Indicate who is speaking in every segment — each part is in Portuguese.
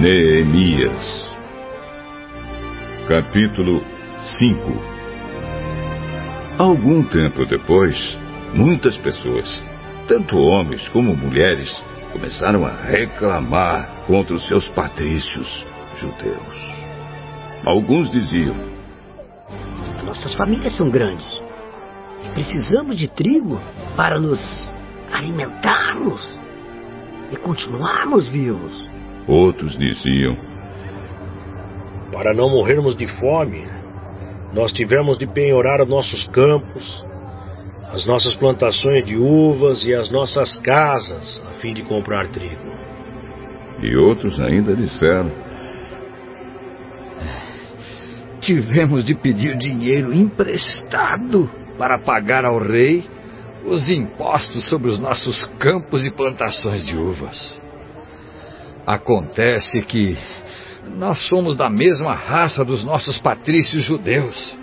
Speaker 1: Neemias Capítulo 5 Algum tempo depois, muitas pessoas, tanto homens como mulheres, começaram a reclamar contra os seus patrícios judeus. Alguns diziam:
Speaker 2: Nossas famílias são grandes precisamos de trigo para nos alimentarmos e continuarmos vivos.
Speaker 1: Outros diziam:
Speaker 3: Para não morrermos de fome, nós tivemos de penhorar nossos campos, as nossas plantações de uvas e as nossas casas a fim de comprar trigo.
Speaker 1: E outros ainda disseram:
Speaker 4: Tivemos de pedir dinheiro emprestado para pagar ao rei os impostos sobre os nossos campos e plantações de uvas. Acontece que nós somos da mesma raça dos nossos patrícios judeus.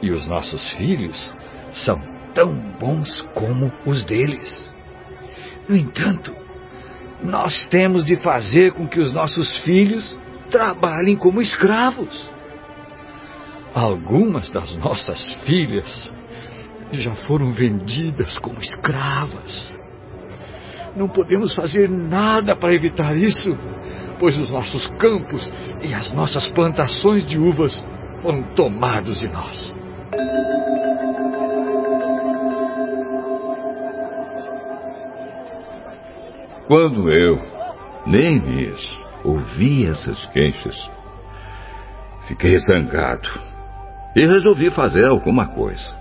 Speaker 4: E os nossos filhos são tão bons como os deles. No entanto, nós temos de fazer com que os nossos filhos trabalhem como escravos. Algumas das nossas filhas já foram vendidas como escravas. Não podemos fazer nada para evitar isso, pois os nossos campos e as nossas plantações de uvas foram tomados de nós.
Speaker 1: Quando eu, Neemias, ouvi essas queixas, fiquei zangado e resolvi fazer alguma coisa.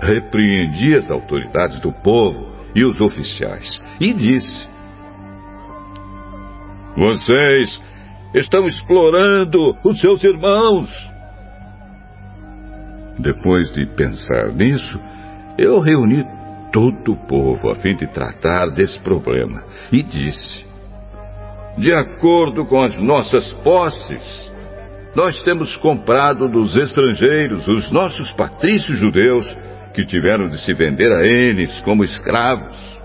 Speaker 1: Repreendi as autoridades do povo e os oficiais e disse: Vocês estão explorando os seus irmãos. Depois de pensar nisso, eu reuni todo o povo a fim de tratar desse problema e disse: De acordo com as nossas posses, nós temos comprado dos estrangeiros os nossos patrícios judeus que tiveram de se vender a eles como escravos.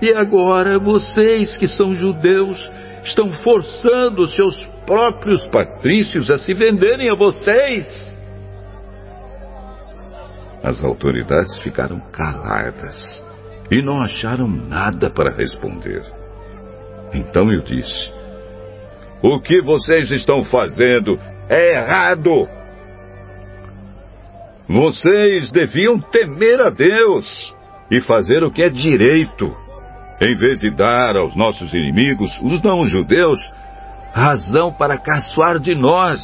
Speaker 1: E agora vocês que são judeus estão forçando os seus próprios patrícios a se venderem a vocês. As autoridades ficaram caladas e não acharam nada para responder. Então eu disse: O que vocês estão fazendo é errado. Vocês deviam temer a Deus e fazer o que é direito, em vez de dar aos nossos inimigos, os não-judeus, razão para caçoar de nós.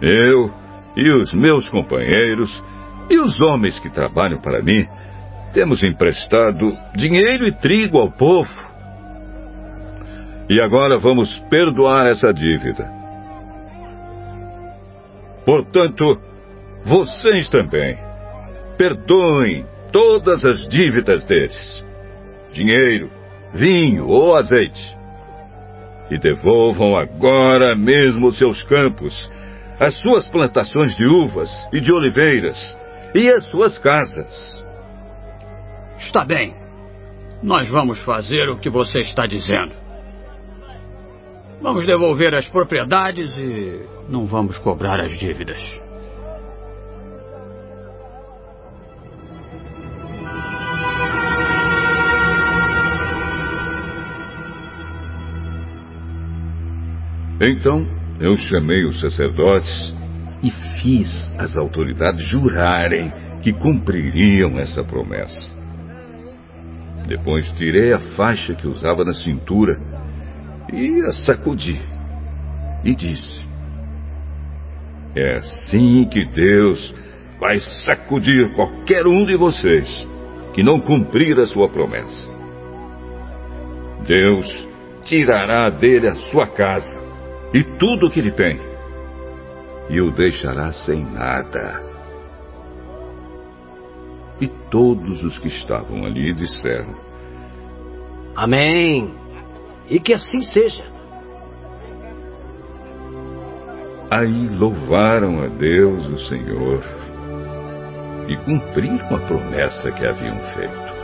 Speaker 1: Eu e os meus companheiros e os homens que trabalham para mim temos emprestado dinheiro e trigo ao povo. E agora vamos perdoar essa dívida. Portanto, vocês também. Perdoem todas as dívidas deles: dinheiro, vinho ou azeite. E devolvam agora mesmo seus campos, as suas plantações de uvas e de oliveiras e as suas casas.
Speaker 5: Está bem. Nós vamos fazer o que você está dizendo. Vamos devolver as propriedades e não vamos cobrar as dívidas.
Speaker 1: Então eu chamei os sacerdotes e fiz as autoridades jurarem que cumpririam essa promessa. Depois tirei a faixa que usava na cintura e a sacudi. E disse: É assim que Deus vai sacudir qualquer um de vocês que não cumprir a sua promessa. Deus tirará dele a sua casa e tudo o que ele tem, e o deixará sem nada. E todos os que estavam ali disseram:
Speaker 2: Amém. E que assim seja.
Speaker 1: Aí louvaram a Deus, o Senhor, e cumpriram a promessa que haviam feito.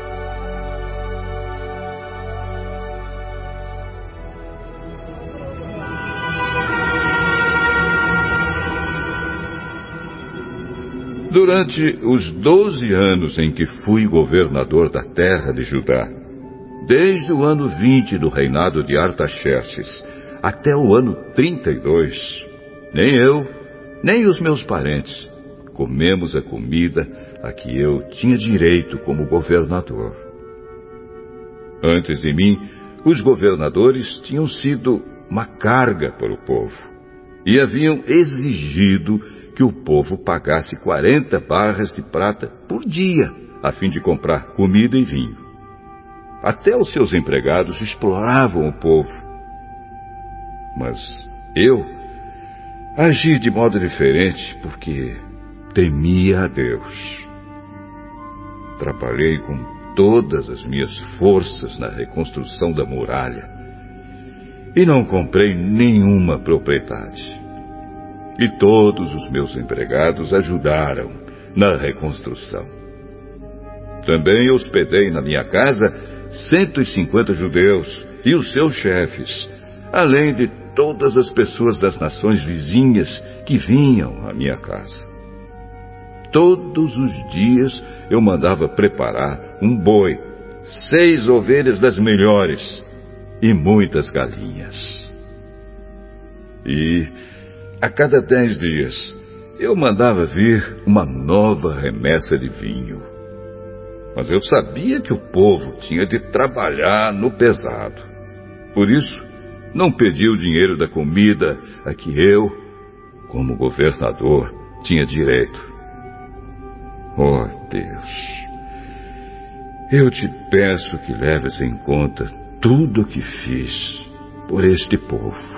Speaker 1: Durante os doze anos em que fui governador da terra de Judá, desde o ano 20 do reinado de Artaxerxes até o ano 32, nem eu, nem os meus parentes comemos a comida a que eu tinha direito como governador. Antes de mim, os governadores tinham sido uma carga para o povo e haviam exigido que o povo pagasse 40 barras de prata por dia a fim de comprar comida e vinho. Até os seus empregados exploravam o povo. Mas eu agi de modo diferente porque temia a Deus. Trabalhei com todas as minhas forças na reconstrução da muralha e não comprei nenhuma propriedade. E todos os meus empregados ajudaram na reconstrução. Também hospedei na minha casa 150 judeus e os seus chefes, além de todas as pessoas das nações vizinhas que vinham à minha casa. Todos os dias eu mandava preparar um boi, seis ovelhas das melhores e muitas galinhas. E a cada dez dias eu mandava vir uma nova remessa de vinho. Mas eu sabia que o povo tinha de trabalhar no pesado. Por isso, não pedi o dinheiro da comida a que eu, como governador, tinha direito. Oh Deus, eu te peço que leves em conta tudo o que fiz por este povo.